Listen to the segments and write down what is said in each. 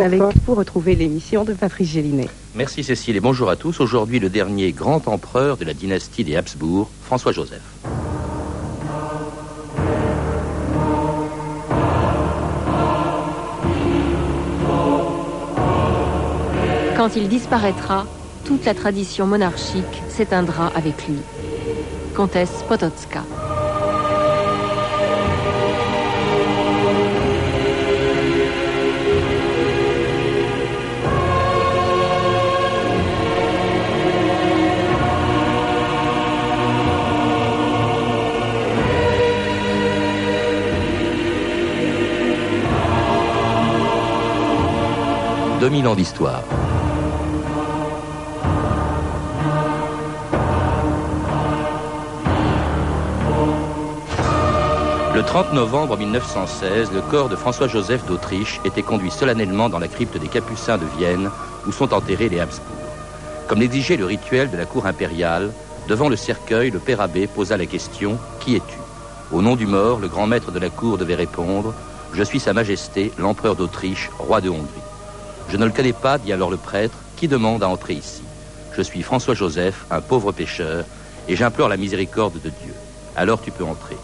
avec vous retrouver l'émission de Patrice Gélinet. Merci Cécile et bonjour à tous. Aujourd'hui, le dernier grand empereur de la dynastie des Habsbourg, François Joseph. Quand il disparaîtra, toute la tradition monarchique s'éteindra avec lui. Comtesse Potocka. Mille ans d'histoire. Le 30 novembre 1916, le corps de François-Joseph d'Autriche était conduit solennellement dans la crypte des Capucins de Vienne, où sont enterrés les Habsbourg. Comme l'exigeait le rituel de la cour impériale, devant le cercueil, le père abbé posa la question Qui es-tu? Au nom du mort, le grand maître de la cour devait répondre Je suis Sa Majesté, l'empereur d'Autriche, roi de Hongrie. Je ne le connais pas, dit alors le prêtre, qui demande à entrer ici. Je suis François Joseph, un pauvre pécheur, et j'implore la miséricorde de Dieu. Alors tu peux entrer.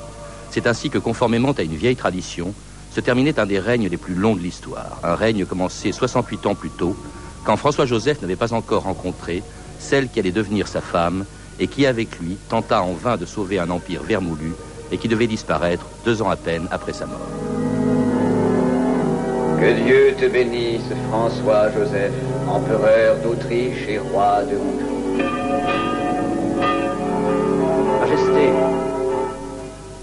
C'est ainsi que, conformément à une vieille tradition, se terminait un des règnes les plus longs de l'histoire, un règne commencé 68 ans plus tôt, quand François Joseph n'avait pas encore rencontré celle qui allait devenir sa femme et qui, avec lui, tenta en vain de sauver un empire vermoulu et qui devait disparaître deux ans à peine après sa mort. Que Dieu te bénisse, François Joseph, empereur d'Autriche et roi de Hongrie. Majesté,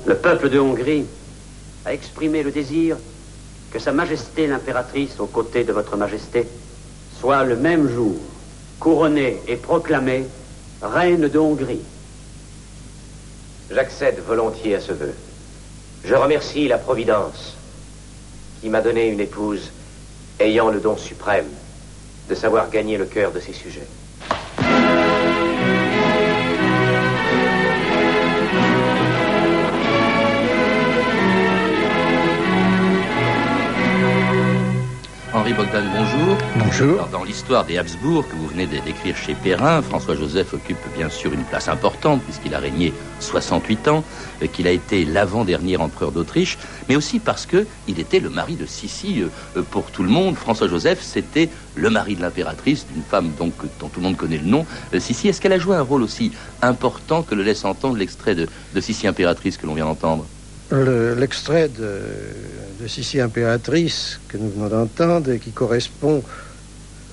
le peuple de Hongrie a exprimé le désir que Sa Majesté l'impératrice, aux côtés de votre Majesté, soit le même jour couronnée et proclamée reine de Hongrie. J'accède volontiers à ce vœu. Je remercie la Providence qui m'a donné une épouse ayant le don suprême de savoir gagner le cœur de ses sujets. Henri Bogdan, bonjour. Bonjour. dans l'histoire des Habsbourg que vous venez d'écrire chez Perrin, François-Joseph occupe bien sûr une place importante puisqu'il a régné 68 ans, euh, qu'il a été l'avant-dernier empereur d'Autriche, mais aussi parce que il était le mari de Sissi euh, euh, pour tout le monde. François-Joseph, c'était le mari de l'impératrice, d'une femme donc dont tout le monde connaît le nom, Sissi. Est-ce qu'elle a joué un rôle aussi important que le laisse entendre l'extrait de, de Sissi impératrice que l'on vient d'entendre? L'extrait de de Sissi impératrice que nous venons d'entendre et qui correspond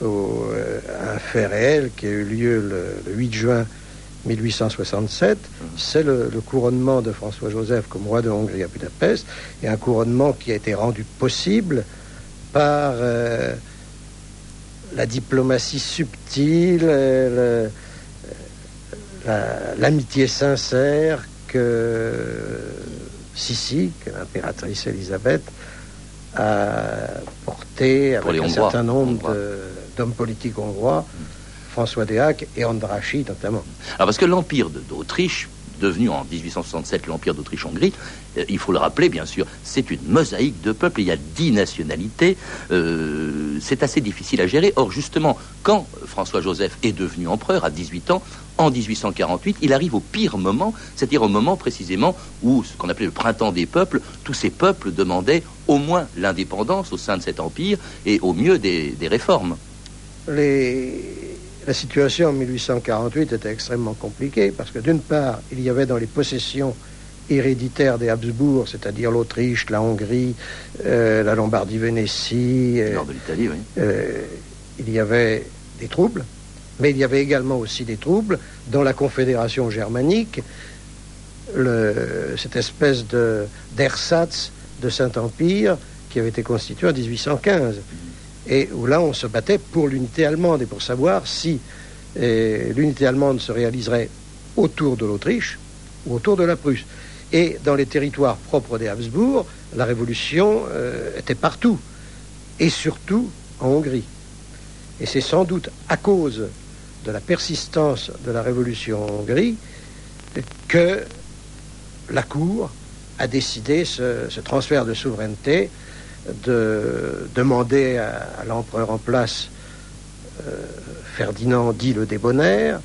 euh, à un fait réel qui a eu lieu le, 8 juin 1867, c'est le, couronnement de François-Joseph comme roi de Hongrie à Budapest, et un couronnement qui a été rendu possible par euh, la diplomatie subtile, l'amitié sincère que Sissi, que l'impératrice Elisabeth, a porté avec un certain nombre d'hommes politiques hongrois, François Dehac et Andrachi notamment. Alors parce que l'empire d'Autriche, devenu en 1867 l'empire d'Autriche-Hongrie, euh, il faut le rappeler bien sûr, c'est une mosaïque de peuples, il y a dix nationalités, euh, c'est assez difficile à gérer. Or justement, quand François-Joseph est devenu empereur à 18 ans, en 1848, il arrive au pire moment, c'est-à-dire au moment précisément où ce qu'on appelait le printemps des peuples, tous ces peuples demandaient au moins l'indépendance au sein de cet empire et au mieux des, réformes. La situation en 1848 était extrêmement compliquée parce que d'une part, il y avait dans les possessions héréditaires des Habsbourg, c'est-à-dire l'Autriche, la Hongrie, euh, la Lombardie-Vénétie, euh, nord de l'Italie, oui. Euh, il y avait des troubles mais il y avait également aussi des troubles dans la Confédération germanique, cette espèce de d'ersatz de Saint-Empire qui avait été constitué en 1815, et là on se battait pour l'unité allemande et pour savoir si l'unité allemande se réaliserait autour de l'Autriche ou autour de la Prusse. Et dans les territoires propres des Habsbourg, la révolution euh, était partout, et surtout en Hongrie. Et c'est sans doute à cause de la persistance de la révolution en Hongrie que la Cour a décidé ce, transfert de souveraineté de demander à, l'empereur en place, euh, Ferdinand dit le débonnaire,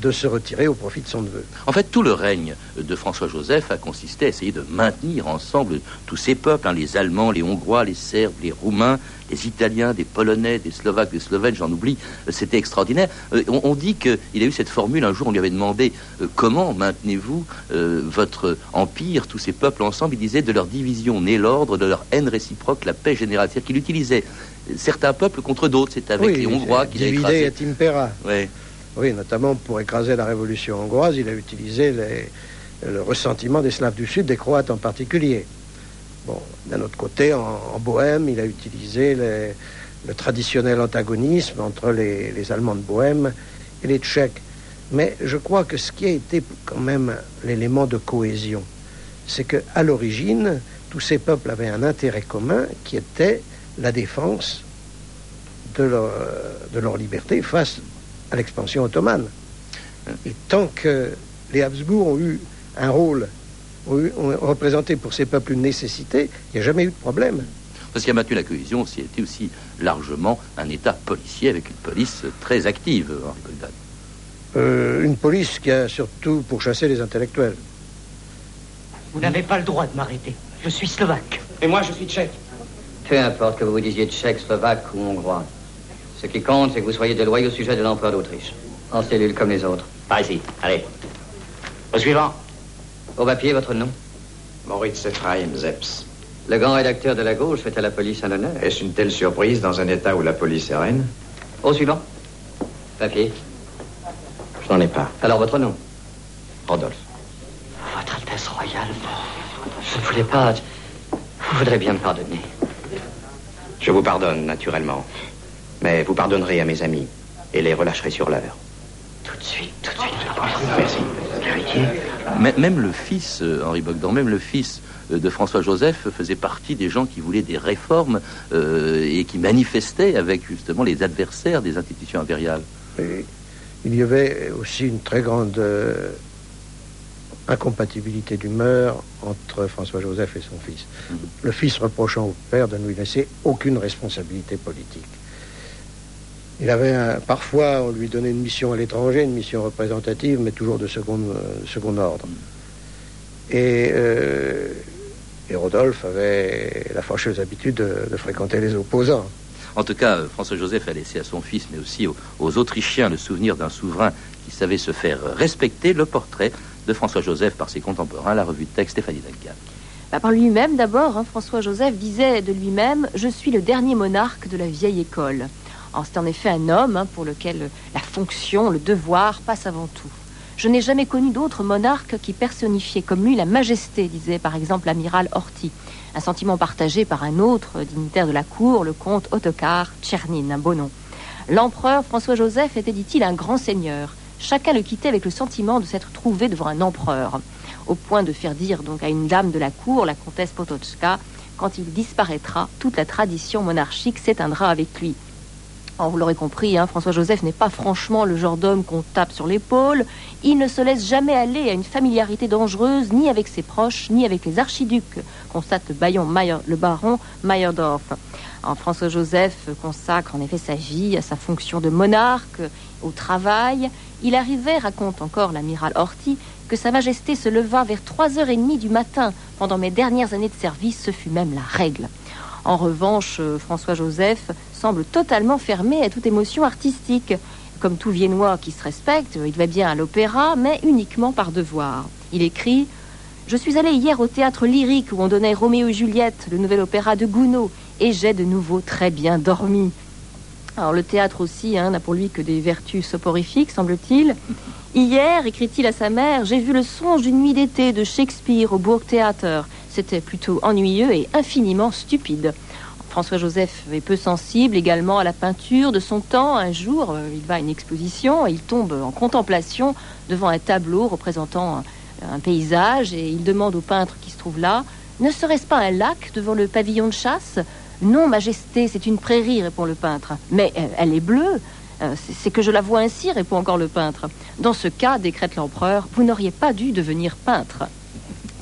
de se retirer au profit de son neveu. En fait, tout le règne de François-Joseph a consisté à essayer de maintenir ensemble tous ces peuples, hein, les Allemands, les Hongrois, les Serbes, les Roumains, les Italiens, des Polonais, des Slovaques, des Slovènes, j'en oublie. Euh, c'était extraordinaire. Euh, on, dit qu'il a eu cette formule un jour, on lui avait demandé euh, comment maintenez-vous votre empire, tous ces peuples ensemble? Il disait de leur division naît l'ordre, de leur haine réciproque, la paix générale. C'est-à-dire qu'il utilisait certains peuples contre d'autres. C'est avec les Hongrois qu'il a écrasé. et impera. Oui. Oui, notamment pour écraser la révolution hongroise, il a utilisé le ressentiment des Slaves du Sud, des Croates en particulier. Bon, d'un autre côté, en, Bohème, il a utilisé le traditionnel antagonisme entre les, Allemands de Bohème et les Tchèques. Mais je crois que ce qui a été quand même l'élément de cohésion, c'est qu'à l'origine, tous ces peuples avaient un intérêt commun qui était la défense de leur, de leur liberté face à l'expansion ottomane. Et tant que les Habsbourg ont eu un rôle, ont, représenté pour ces peuples une nécessité, il n'y a jamais eu de problème. Parce qu'il a maintenu la cohésion, c'était aussi largement un État policier avec une police très active, Henri Bogdan. Euh, une police qui a surtout pour chasser les intellectuels. Vous n'avez pas le droit de m'arrêter. Je suis slovaque. Et moi, je suis tchèque. Peu importe que vous vous disiez tchèque, slovaque ou hongrois. Ce qui compte, c'est que vous soyez de loyaux sujets de l'empereur d'Autriche. En cellule comme les autres. Par ici. Allez. Au suivant. Au papier, votre nom? Moritz Ephraim Zeps. Le grand rédacteur de la gauche fait à la police un honneur. Est-ce une telle surprise dans un état où la police est reine? Au suivant. Papier. Je n'en ai pas. Alors votre nom? Rodolphe. Votre Altesse Royale, je ne voulais pas. Vous voudrez bien me pardonner. Je vous pardonne, naturellement. Mais vous pardonnerez à mes amis et les relâcherez sur l'heure. Tout de suite, tout de suite. Merci. Même le fils, euh, Henri Bogdan, même le fils euh, de François-Joseph faisait partie des gens qui voulaient des réformes euh, et qui manifestaient avec justement les adversaires des institutions impériales. il y avait aussi une très grande incompatibilité d'humeur entre François-Joseph et son fils. Mm-hmm. Le fils reprochant au père de ne lui laisser aucune responsabilité politique. Il avait parfois, on lui donnait une mission à l'étranger, une mission représentative, mais toujours de second, euh, second ordre. Et, euh, et, Rodolphe avait la fâcheuse habitude de, fréquenter les opposants. En tout cas, François-Joseph a laissé à son fils, mais aussi aux, Autrichiens, le souvenir d'un souverain qui savait se faire respecter, le portrait de François-Joseph par ses contemporains, la revue de texte Stéphanie Duncan. Bah, par lui-même d'abord, hein, François-Joseph disait de lui-même « Je suis le dernier monarque de la vieille école ». C'est en effet un homme hein, pour lequel la fonction, le devoir passe avant tout. Je n'ai jamais connu d'autre monarque qui personnifiait comme lui la majesté, disait par exemple l'amiral Horthy. Un sentiment partagé par un autre dignitaire de la cour, le comte Ottokar Tchernin, un beau nom. L'empereur François-Joseph était, dit-il, un grand seigneur. Chacun le quittait avec le sentiment de s'être trouvé devant un empereur, au point de faire dire donc à une dame de la cour, la comtesse Potocka, quand il disparaîtra, toute la tradition monarchique s'éteindra avec lui vous l'aurez compris, hein, François-Joseph n'est pas franchement le genre d'homme qu'on tape sur l'épaule. Il ne se laisse jamais aller à une familiarité dangereuse, ni avec ses proches, ni avec les archiducs, constate le, le baron Meyerdorf. François-Joseph consacre en effet sa vie à sa fonction de monarque, au travail. Il arrivait, raconte encore l'amiral Horthy, que Sa Majesté se leva vers 3h30 du matin. Pendant mes dernières années de service, ce fut même la règle. En revanche, euh, François-Joseph semble totalement fermé à toute émotion artistique. Comme tout Viennois qui se respecte, il va bien à l'opéra, mais uniquement par devoir. Il écrit Je suis allé hier au théâtre lyrique où on donnait Roméo et Juliette, le nouvel opéra de Gounod, et j'ai de nouveau très bien dormi. Alors le théâtre aussi hein, n'a pour lui que des vertus soporifiques, semble-t-il. Hier, écrit-il à sa mère, j'ai vu le songe d'une nuit d'été de Shakespeare au Burgtheater. C'était plutôt ennuyeux et infiniment stupide. François-Joseph est peu sensible également à la peinture de son temps. Un jour, euh, il va à une exposition et il tombe en contemplation devant un tableau représentant un, paysage et il demande au peintre qui se trouve là Ne serait-ce pas un lac devant le pavillon de chasse? Non, Majesté, c'est une prairie, répond le peintre. Mais euh, elle est bleue. Euh, c'est que je la vois ainsi, répond encore le peintre. Dans ce cas, décrète l'empereur, vous n'auriez pas dû devenir peintre.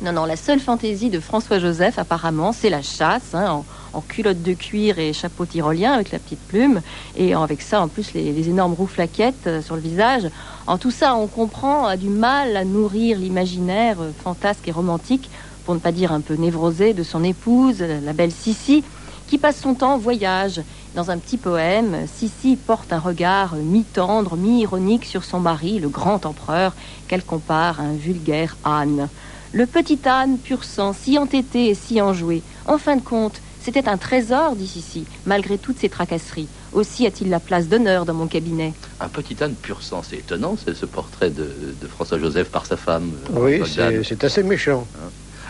Non, non, la seule fantaisie de François-Joseph, apparemment, c'est la chasse, hein, culotte de cuir et chapeau tyrolien avec la petite plume, et avec ça en plus les, les énormes rouflaquettes euh, sur le visage. En tout ça, on comprend, a du mal à nourrir l'imaginaire euh, fantasque et romantique, pour ne pas dire un peu névrosé, de son épouse, la belle Sissi, qui passe son temps en voyage. Dans un petit poème, Sissi porte un regard mi-tendre, mi-ironique sur son mari, le grand empereur, qu'elle compare à un vulgaire âne. Le petit âne pur sang, si entêté et si enjoué. En fin de compte, c'était un trésor, dit Sissi, malgré toutes ses tracasseries. Aussi a-t-il la place d'honneur dans mon cabinet. Un petit âne pur sang, c'est étonnant, c'est ce portrait de, de François-Joseph par sa femme. euh, Oui, c'est assez méchant.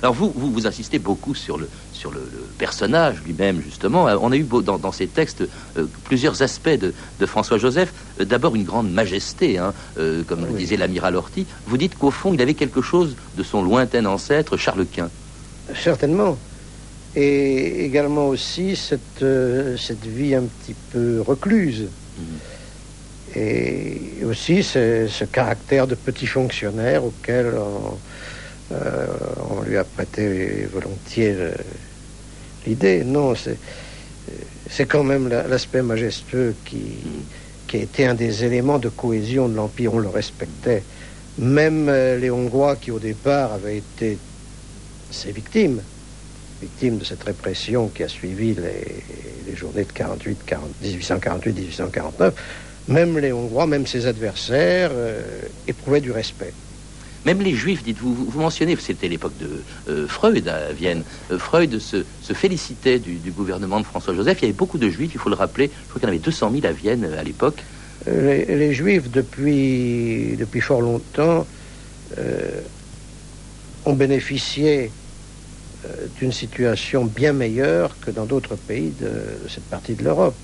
Alors vous, vous, vous insistez beaucoup sur le, sur le, le personnage lui-même, justement. Euh, On a eu beau- dans, dans ces textes euh, plusieurs aspects de, de François-Joseph. Euh, D'abord une grande majesté, hein, euh, comme le disait l'amiral Horty. Vous dites qu'au fond, il avait quelque chose de son lointain ancêtre, Charles Quint. Certainement. Et également aussi cette, euh, cette vie un petit peu recluse. Et aussi ce, ce caractère de petit fonctionnaire auquel on, euh, on lui a prêté volontiers l'idée. Non, c'est quand même la- l'aspect majestueux qui, qui a été un des éléments de cohésion de l'Empire. On le respectait. Même euh, les Hongrois qui au départ avaient été ses victimes, victimes de cette répression qui a suivi les, les journées de 48, 40, 1848, 1849, même les Hongrois, même ses adversaires, euh, éprouvaient du respect. Même les Juifs, dites-vous, vous, vous mentionnez, c'était l'époque de euh, Freud à Vienne. Euh, Freud se, se félicitait du, du gouvernement de François-Joseph. Il y avait beaucoup de Juifs, il faut le rappeler. Je crois qu'il y en avait 200 000 à Vienne à l'époque. Les, les Juifs, depuis, depuis fort longtemps, ont bénéficié d'une situation bien meilleure que dans d'autres pays de, cette partie de l'Europe.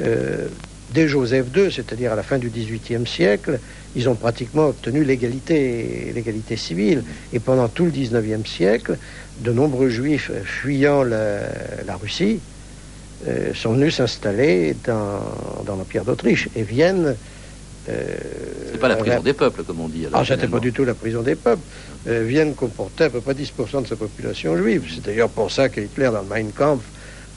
Euh, dès Joseph II, c'est-à-dire à la fin du XVIIIe siècle, ils ont pratiquement obtenu l'égalité, l'égalité civile. Et pendant tout le XIXe siècle, de nombreux Juifs euh, fuyant la, la Russie euh, sont venus s'installer dans, dans l'Empire d'Autriche et viennent. Euh, C'est pas la prison des peuples, comme on dit. alors, ah, c'était pas du tout la prison des peuples. Euh, Vienne comportait à peu près 10% de sa population juive. C'est d'ailleurs pour ça que Hitler, dans le Mein Kampf,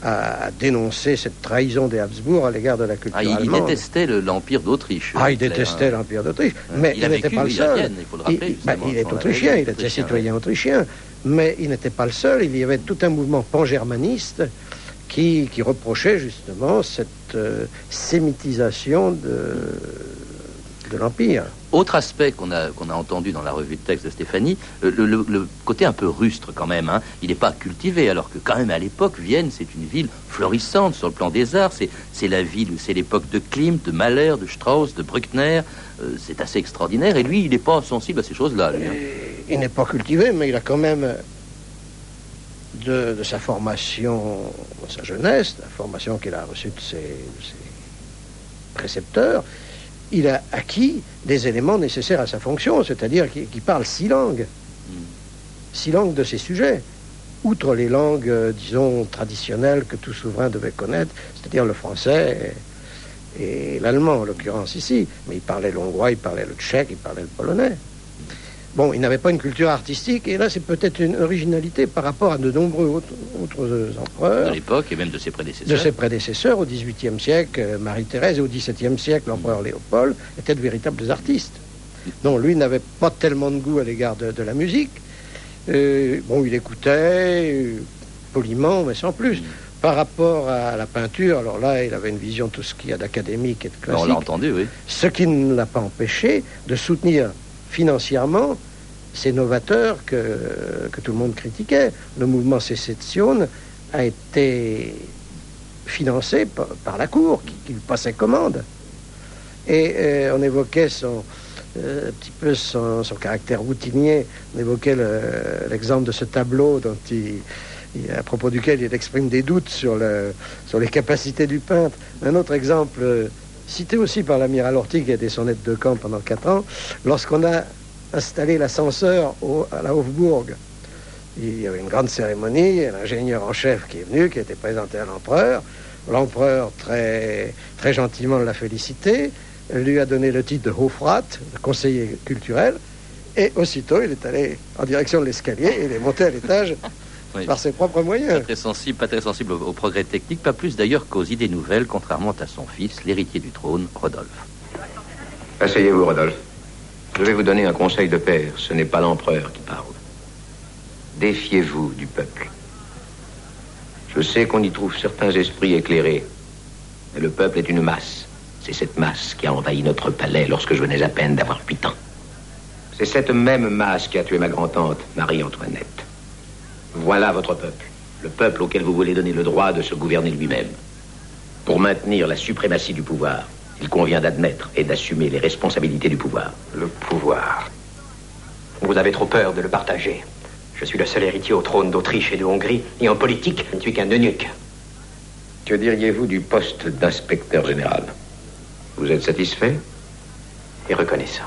a, dénoncé cette trahison des Habsbourg à l'égard de la culture Ah, il, allemande. détestait le- l'Empire d'Autriche. Ah, il détestait hein. l'Empire d'Autriche. Ouais. Mais Il n'était pas le seul. Vienne, il faut le rappeler, Il, bah, il est autrichien, il était autrichien, citoyen autrichien. Mais il n'était pas le seul. Il y avait tout un mouvement pan-germaniste qui, qui reprochait justement cette euh, sémitisation de, de l'Empire. Autre aspect qu'on a, qu'on a entendu dans la revue de texte de Stéphanie, euh, le, le- le côté un peu rustre quand même. hein. Il n'est pas cultivé, alors que quand même à l'époque, Vienne, c'est une ville florissante sur le plan des arts. C'est, la ville, c'est l'époque de Klimt, de Mahler, de Strauss, de Bruckner. Euh, c'est assez extraordinaire. Et lui, il n'est pas sensible à ces choses-là. hein. Il n'est pas cultivé, mais il a quand même, de, de sa formation, de sa jeunesse, la formation qu'il a reçue de ses, de ses précepteurs, il a acquis des éléments nécessaires à sa fonction, c'est-à-dire qu'il parle six langues, six langues de ses sujets, outre les langues, euh, disons, traditionnelles que tout souverain devait connaître, c'est-à-dire le français et, et l'allemand, en l'occurrence ici. Mais il parlait l'hongrois, il parlait le tchèque, il parlait le polonais. Bon, il n'avait pas une culture artistique, et là, c'est peut-être une originalité par rapport à de nombreux autres, autres de empereurs l'époque et même de ses de prédécesseurs. ses prédécesseurs au XVIIIe siècle, euh, Marie-Thérèse, et au XVIIe siècle, l'empereur Léopold, étaient de véritables artistes. Non, lui n'avait pas tellement de goût à l'égard de, de la musique. Euh, bon, il écoutait euh, poliment, mais sans plus. Par rapport à la peinture, alors là, il avait une vision de tout ce qu'il y a d'académique et de On classique. l'a entendu, oui. Ce qui ne l'a pas empêché de soutenir financièrement ces novateurs que, tout le monde critiquait. Le mouvement Sécession a été financé par, la Cour, qui, lui passait commande. Et euh, on évoquait son, euh, un petit peu son, caractère routinier. On évoquait le- l'exemple de ce tableau dont à propos duquel il exprime des doutes sur, sur les capacités du peintre. Un autre exemple, euh, cité aussi par l'amiral Horty, qui a été son aide de camp pendant quatre ans, lorsqu'on a installé l'ascenseur à la Hofburg. Il y avait une grande cérémonie, l'ingénieur en chef qui est venu, qui a été présenté à l'empereur. L'empereur, très, très gentiment, l'a félicité, lui a donné le titre de Hofrat, conseiller culturel, et aussitôt, il est allé en direction de l'escalier, il est monté à l'étage Oui. par ses propres Pas moyens. très sensible, pas très sensible aux, aux progrès techniques, pas plus d'ailleurs qu'aux idées nouvelles, contrairement à son fils, l'héritier du trône, Rodolphe. Asseyez-vous, Rodolphe. Je vais vous donner un conseil de père. Ce n'est pas l'empereur qui parle. Défiez-vous du peuple. Je sais qu'on y trouve certains esprits éclairés. Mais le peuple est une masse. C'est cette masse qui a envahi notre palais lorsque je venais à peine d'avoir huit ans. C'est cette même masse qui a tué ma grand-tante, Marie-Antoinette. Voilà votre peuple. Le peuple auquel vous voulez donner le droit de se gouverner lui-même. Pour maintenir la suprématie du pouvoir, il convient d'admettre et d'assumer les responsabilités du pouvoir. Le pouvoir. Vous avez trop peur de le partager. Je suis le seul héritier au trône d'Autriche et de Hongrie, et en politique, je ne suis qu'un eunuque. Que diriez-vous du poste d'inspecteur général? Vous êtes satisfait? Et reconnaissant.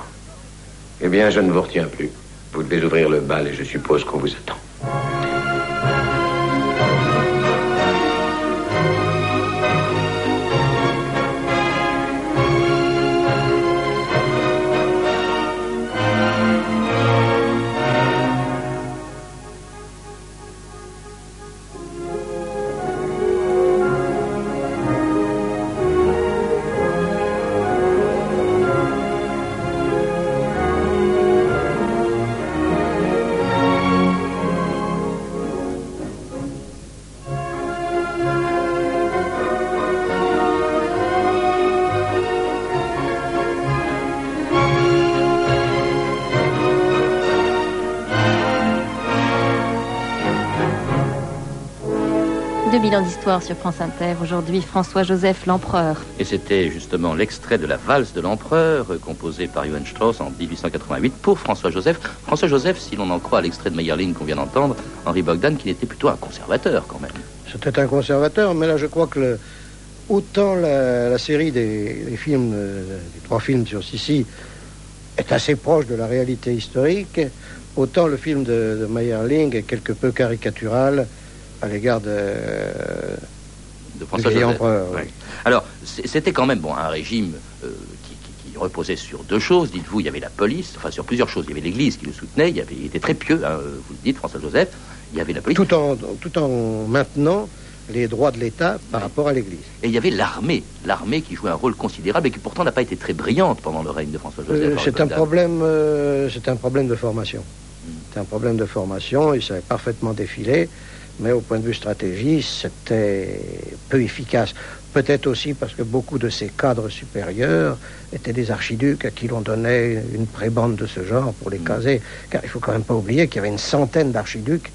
Eh bien, je ne vous retiens plus. Vous devez ouvrir le bal et je suppose qu'on vous attend. D'histoire sur France Inter. Aujourd'hui, François-Joseph l'Empereur. Et c'était justement l'extrait de la valse de l'empereur, euh, composé par Johann Strauss en 1888 pour François-Joseph. François-Joseph, si l'on en croit l'extrait de Meyerling qu'on vient d'entendre, Henri Bogdan, qui était plutôt un conservateur quand même. C'était un conservateur, mais là je crois que le- autant la, la série des, des films, euh, des trois films sur Sissi, est assez proche de la réalité historique, autant le film de, de Meyerling est quelque peu caricatural à l'égard de, de du François Joseph. empereur. Oui. Alors, c'était quand même bon, un régime euh, qui, qui- qui reposait sur deux choses. Dites-vous, il y avait la police, enfin sur plusieurs choses. Il y avait l'Église qui le soutenait, il, y avait, il était très pieux, hein, vous le dites, François-Joseph. Il y avait la police. Tout en, tout en maintenant les droits de l'État par rapport à l'Église. Et il y avait l'armée, l'armée qui jouait un rôle considérable et qui pourtant n'a pas été très brillante pendant le règne de François-Joseph. Euh, Henri c'est un problème, euh, c'est un problème de formation. Hmm. C'est un problème de formation. Il savait parfaitement défiler, mais au point de vue stratégie, c'était peu efficace. Peut-être aussi parce que beaucoup de ses cadres supérieurs étaient des archiducs à qui l'on donnait une prébande de ce genre pour les Hmm. caser. Car il faut quand même pas oublier qu'il y avait une centaine d'archiducs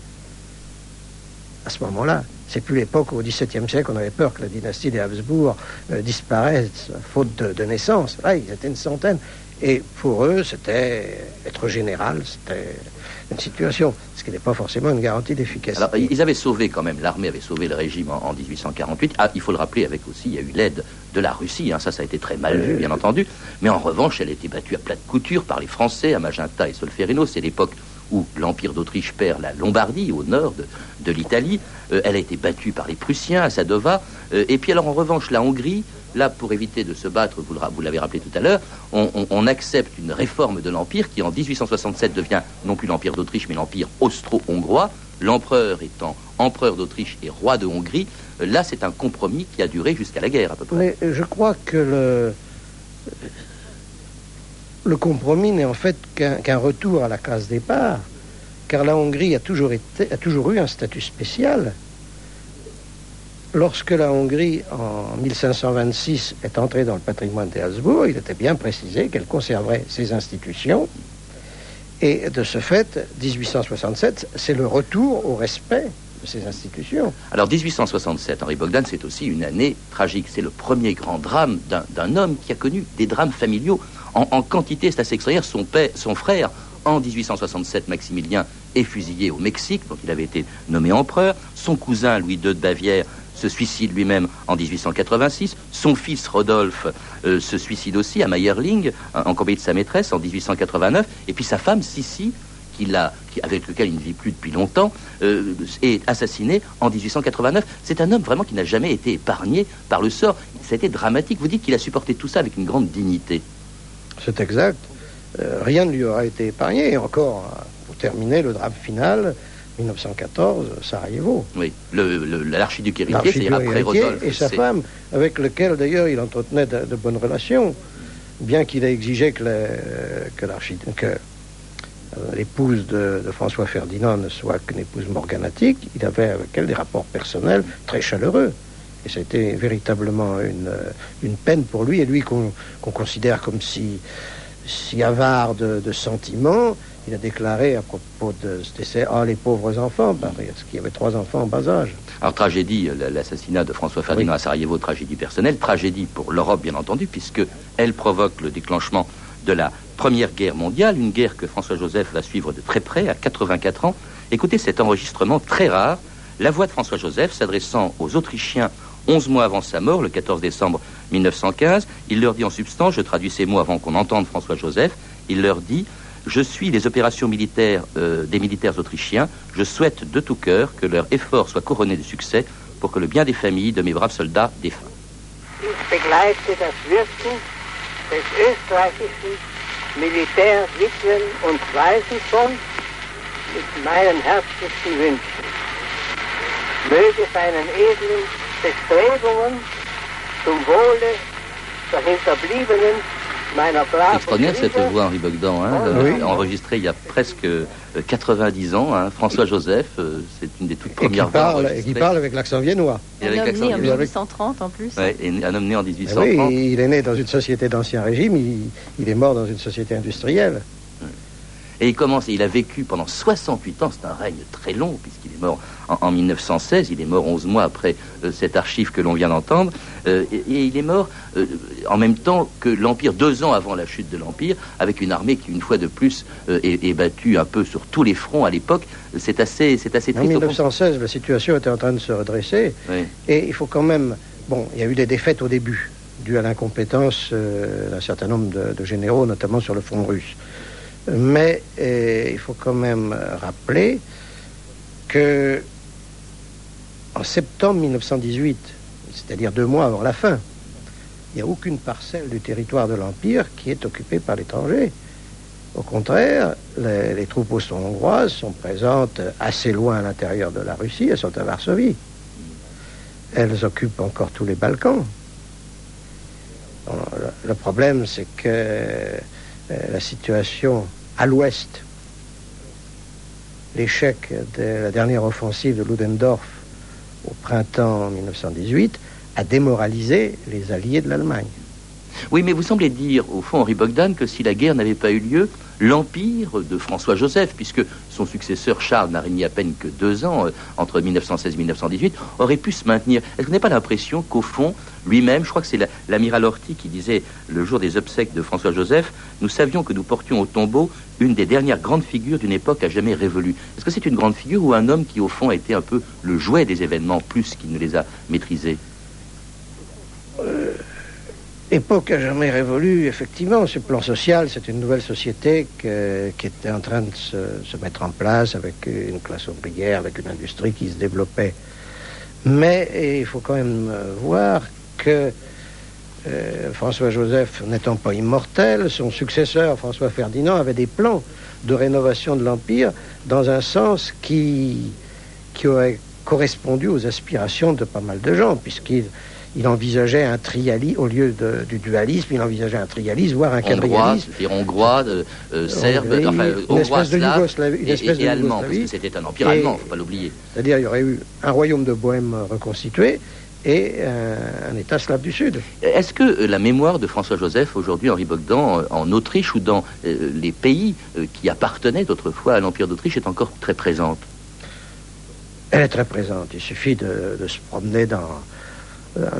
à ce moment-là. C'est plus l'époque où, au XVIIe siècle, on avait peur que la dynastie des Habsbourg euh, disparaisse faute de, de naissance. Là, ils étaient une centaine. Et pour eux, c'était être général, c'était une situation, ce qui n'est pas forcément une garantie d'efficacité. Alors, ils avaient sauvé quand même, l'armée avait sauvé le régime en, en 1848. Ah, il faut le rappeler avec aussi, il y a eu l'aide de la Russie, hein, ça, ça a été très mal vu, bien entendu. Mais en revanche, elle a été battue à plate couture par les Français, à Magenta et Solferino. C'est l'époque où l'Empire d'Autriche perd la Lombardie, au nord de, de l'Italie. Euh, elle a été battue par les Prussiens à Sadova. Euh, et puis alors, en revanche, la Hongrie, là, pour éviter de se battre, vous l'avez rappelé tout à l'heure, on, accepte une réforme de l'Empire qui, en 1867, devient non plus l'Empire d'Autriche, mais l'Empire austro-hongrois. L'empereur étant empereur d'Autriche et roi de Hongrie. Euh, Là, c'est un compromis qui a duré jusqu'à la guerre, à peu près. Mais je crois que le, compromis n'est en fait qu'un retour à la case départ, car la Hongrie a toujours eu un statut spécial. Lorsque la Hongrie, en 1526, est entrée dans le patrimoine des Habsbourg, il était bien précisé qu'elle conserverait ses institutions. Et de ce fait, 1867, c'est le retour au respect de ces institutions. Alors 1867, Henri Bogdan, c'est aussi une année tragique. C'est le premier grand drame d'un- homme qui a connu des drames familiaux en, en quantité. C'est assez extraordinaire. Son, père, son frère, en 1867, Maximilien, est fusillé au Mexique, dont il avait été nommé empereur. Son cousin, Louis II de Bavière, se suicide lui-même en 1886. Son fils, Rodolphe, euh, se suicide aussi à Mayerling, en compagnie de sa maîtresse, en 1889. Et puis sa femme, Sissi, avec lequel il ne vit plus depuis longtemps, euh, est assassiné en 1889. C'est un homme vraiment qui n'a jamais été épargné par le sort. Ça a été dramatique. Vous dites qu'il a supporté tout ça avec une grande dignité. C'est exact. Euh, rien ne lui aura été épargné. Et encore, euh, pour terminer, le drame final, 1914, Sarajevo. Oui, l'archiduc héritier, c'est après Rodolphe. Et sa femme, avec lequel d'ailleurs il entretenait de, bonnes relations, bien qu'il ait exigé que, que euh, l'épouse de, François Ferdinand ne soit qu'une épouse morganatique, il avait avec elle des rapports personnels très chaleureux. Et ça a été véritablement une, une peine pour lui, et lui qu'on considère comme si, si avare de sentiments, il a déclaré à propos de ce décès Ah, les pauvres enfants, parce qu'il y avait trois enfants en bas âge. Alors, tragédie, l'assassinat de François Ferdinand à Sarajevo, tragédie personnelle, tragédie pour l'Europe, bien entendu, puisque elle provoque le déclenchement de la Première Guerre mondiale, une guerre que François-Joseph va suivre de très près, à 84 ans. Écoutez cet enregistrement très rare, la voix de François-Joseph s'adressant aux Autrichiens 11 mois avant sa mort, le 14 décembre 1915. Il leur dit en substance, je traduis ces mots avant qu'on entende François-Joseph, il leur dit je suis les opérations militaires euh, des militaires autrichiens. Je souhaite de tout cœur que leur effort soit couronné de succès pour que le bien des familles de mes braves soldats défunts. Meinen Wünschen. Bestrebungen zum Wohle der Hinterbliebenen Extraordinaire cette voix, Henri Bogdan, hein, euh, enregistrée il y a presque 90 euh, ans. Hein. François Joseph, euh, c'est une des toutes premières et qui parle, Et qui parle avec l'accent viennois. Un homme né en 1830 en plus. Ouais, et un homme né en 1830. Eh oui, il est né dans une société d'ancien régime, il, est mort dans une société industrielle. Et il commence, il a vécu pendant 68 ans, c'est un règne très long, puisqu'il est mort en, 1916, il est mort 11 mois après euh, cette archive que l'on vient d'entendre, euh, et, il est mort euh, en même temps que l'Empire, deux ans avant la chute de l'Empire, avec une armée qui, une fois de plus, est, battue un peu sur tous les fronts à l'époque. C'est assez, c'est assez triste. En 1916, la situation était en train de se redresser, et il faut quand même... Bon, il y a eu des défaites au début, dues à l'incompétence d'un certain nombre de généraux, notamment sur le front russe. Mais eh, il faut quand même rappeler que en septembre 1918, c'est-à-dire deux mois avant la fin, il n'y a aucune parcelle du territoire de l'Empire qui est occupée par l'étranger. Au contraire, les, troupes austro-hongroises sont présentes assez loin à l'intérieur de la Russie, elles sont à Varsovie. Elles occupent encore tous les Balkans. le problème, c'est que euh, la situation à l'ouest, l'échec de la dernière offensive de Ludendorff au printemps 1918 a démoralisé les alliés de l'Allemagne. Oui, mais vous semblez dire, au fond, Henri Bogdan, que si la guerre n'avait pas eu lieu, l'empire de François-Joseph, puisque son successeur Charles n'a régné à peine que deux ans, euh, entre 1916 et 1918, aurait pu se maintenir. Est-ce que vous pas l'impression qu'au fond, lui-même, je crois que c'est l'amiral Horthy qui disait le jour des obsèques de François-Joseph, nous savions que nous portions au tombeau une des dernières grandes figures d'une époque à jamais révolue. Est-ce que c'est une grande figure ou un homme qui, au fond, a été un peu le jouet des événements plus qu'il ne les a maîtrisés? Époque à jamais révolue, effectivement. Ce plan social, c'est une nouvelle société qui était en train de se, mettre en place avec une classe ouvrière, avec une industrie qui se développait. Mais il faut quand même euh, voir que euh, François-Joseph n'étant pas immortel, son successeur, François Ferdinand, avait des plans de rénovation de l'Empire dans un sens qui, qui aurait correspondu aux aspirations de pas mal de gens, puisqu'il il envisageait un trialisme, au lieu du dualisme, il envisageait un trialisme, voire un quadrialisme. Hongrois, euh, serbe, enfin, une espèce de Yougoslavie, une espèce et, et, allemand, parce que c'était un empire allemand, il ne faut pas l'oublier. C'est-à-dire il y aurait eu un royaume de Bohême reconstitué, et un État slave du Sud. Est-ce que euh, la mémoire de François-Joseph, aujourd'hui Henri Bogdan, euh, en Autriche ou dans les pays qui appartenaient autrefois à l'Empire d'Autriche, est encore très présente? Elle est très présente. Il suffit de se promener dans, euh,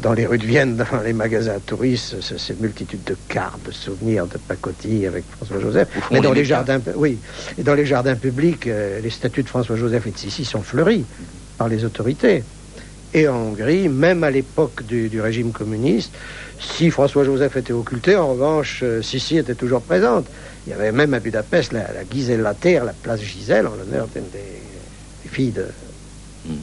dans les rues de Vienne, dans les magasins touristes, ces multitudes de cartes, de souvenirs, de pacotilles avec François-Joseph. Mais dans les jardins, oui, et dans les jardins publics, euh, les statues de François-Joseph et de Sissi sont fleuries par les autorités. Et en Hongrie, même à l'époque du, régime communiste, si François-Joseph était occulté, en revanche, euh, Sissi était toujours présente. Il y avait même à Budapest la, la Giselle Terre, la place Gisèle, en l'honneur d'une des, filles de, de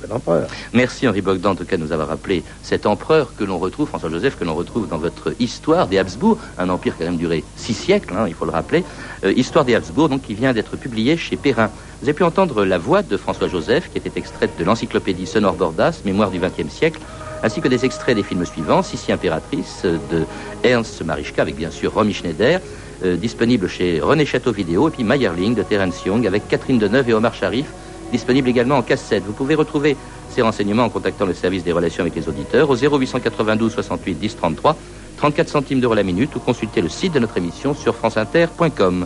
l'empereur. Merci Henri Bogdan, en tout cas, de nous avoir rappelé cet empereur que l'on retrouve, François-Joseph, que l'on retrouve dans votre histoire des Habsbourg, un empire qui a même duré six siècles, hein, il faut le rappeler. Euh, histoire des Habsbourg, donc, qui vient d'être publiée chez Perrin. Vous avez pu entendre la voix de François-Joseph, qui était extraite de l'encyclopédie Sonore Bordas, Mémoire du XXe siècle, ainsi que des extraits des films suivants, Sissi Impératrice euh, de Ernst Marischka, avec bien sûr Romy Schneider, euh, disponible chez René Château Vidéo, et puis Meyerling de Terence Young, avec Catherine Deneuve et Omar Sharif, disponible également en cassette. Vous pouvez retrouver ces renseignements en contactant le service des relations avec les auditeurs au 0892 68 10 33, 34 centimes d'euros la minute, ou consulter le site de notre émission sur franceinter.com.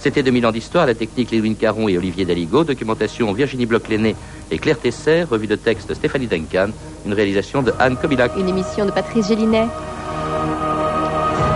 C'était 2000 ans d'histoire, la technique Léwin Caron et Olivier Daligo, documentation Virginie Bloch-Lenné et Claire Tesser, revue de texte Stéphanie Duncan, une réalisation de Anne Kobilac. Une émission de Patrice Gélinet.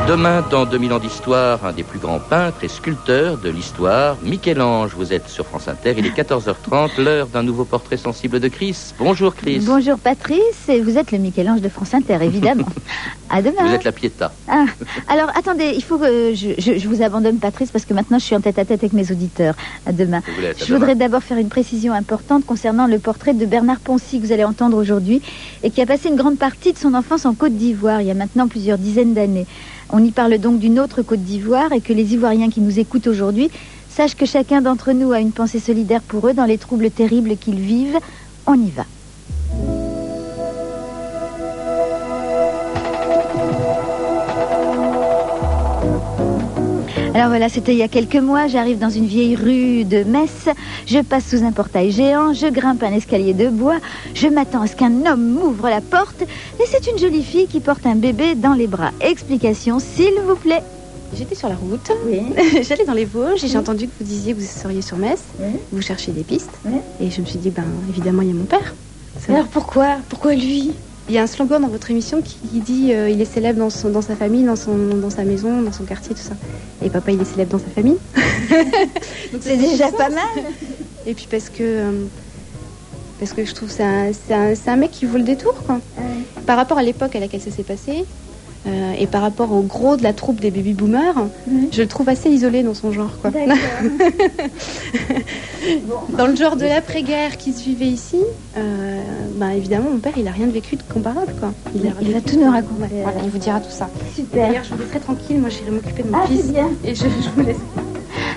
Demain, dans 2000 ans d'histoire, un des plus grands peintres et sculpteurs de l'histoire, Michel-Ange. Vous êtes sur France Inter, il est 14h30, l'heure d'un nouveau portrait sensible de Chris. Bonjour Chris. Bonjour Patrice, et vous êtes le Michel-Ange de France Inter, évidemment. à demain. Vous êtes la Pietà. Ah, alors attendez, il faut que je, je- je vous abandonne Patrice parce que maintenant je suis en tête à tête avec mes auditeurs. À demain. Vous à Je voudrais d'abord faire une précision importante concernant le portrait de Bernard Poncy que vous allez entendre aujourd'hui et qui a passé une grande partie de son enfance en Côte d'Ivoire il y a maintenant plusieurs dizaines d'années. On y parle donc d'une autre Côte d'Ivoire et que les Ivoiriens qui nous écoutent aujourd'hui sachent que chacun d'entre nous a une pensée solidaire pour eux dans les troubles terribles qu'ils vivent. On y va. Alors voilà, c'était il y a quelques mois. J'arrive dans une vieille rue de Metz. Je passe sous un portail géant. Je grimpe un escalier de bois. Je m'attends à ce qu'un homme m'ouvre la porte. Et c'est une jolie fille qui porte un bébé dans les bras. Explication, s'il vous plaît. J'étais sur la route, Oui. j'allais dans les Vosges et j'ai Oui. entendu que vous disiez que vous seriez sur Metz, Oui. vous cherchiez des pistes. Oui. Et je me suis dit, ben évidemment, il y a mon père. Alors pourquoi? Pourquoi lui? Il y a un slogan dans votre émission qui dit euh, il est célèbre dans, son, dans sa famille, dans, son, dans sa maison, dans son quartier, tout ça. Et papa, il est célèbre dans sa famille. Donc, C'est déjà pas mal. Et puis parce que, euh, parce que je trouve que c'est un, c'est un, c'est un mec qui vaut le détour, quoi. Par rapport à l'époque à laquelle ça s'est passé, euh, et par rapport au gros de la troupe des baby boomers, Oui. je le trouve assez isolé dans son genre, quoi. Dans le genre de l'après-guerre qui se vivait ici, euh, ben, évidemment, mon père, il a rien de vécu de comparable, quoi. Il va tout nous raconter, voilà, il vous dira tout ça. Super. D'ailleurs, je vous laisserai tranquille, moi j'irai m'occuper de mon Ah, fils. bien. Et je, je vous laisse.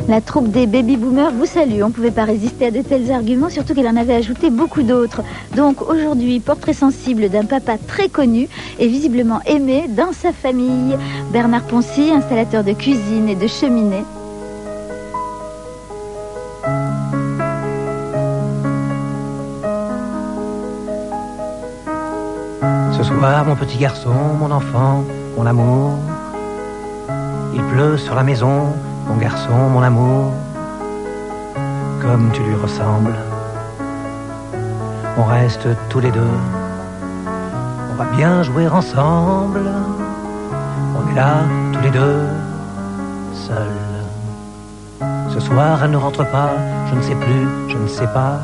La troupe des baby boomers vous salue. On ne pouvait pas résister à de tels arguments, surtout qu'elle en avait ajouté beaucoup d'autres. Donc aujourd'hui, portrait sensible d'un papa très connu et visiblement aimé dans sa famille. Bernard Poncy, installateur de cuisine et de cheminée. Ce soir, mon petit garçon, mon enfant, mon amour. Il pleut sur la maison, mon garçon, mon amour. Comme tu lui ressembles. On reste tous les deux. On va bien jouer ensemble. On est là, tous les deux, seuls. Ce soir, elle ne rentre pas, je ne sais plus, je ne sais pas.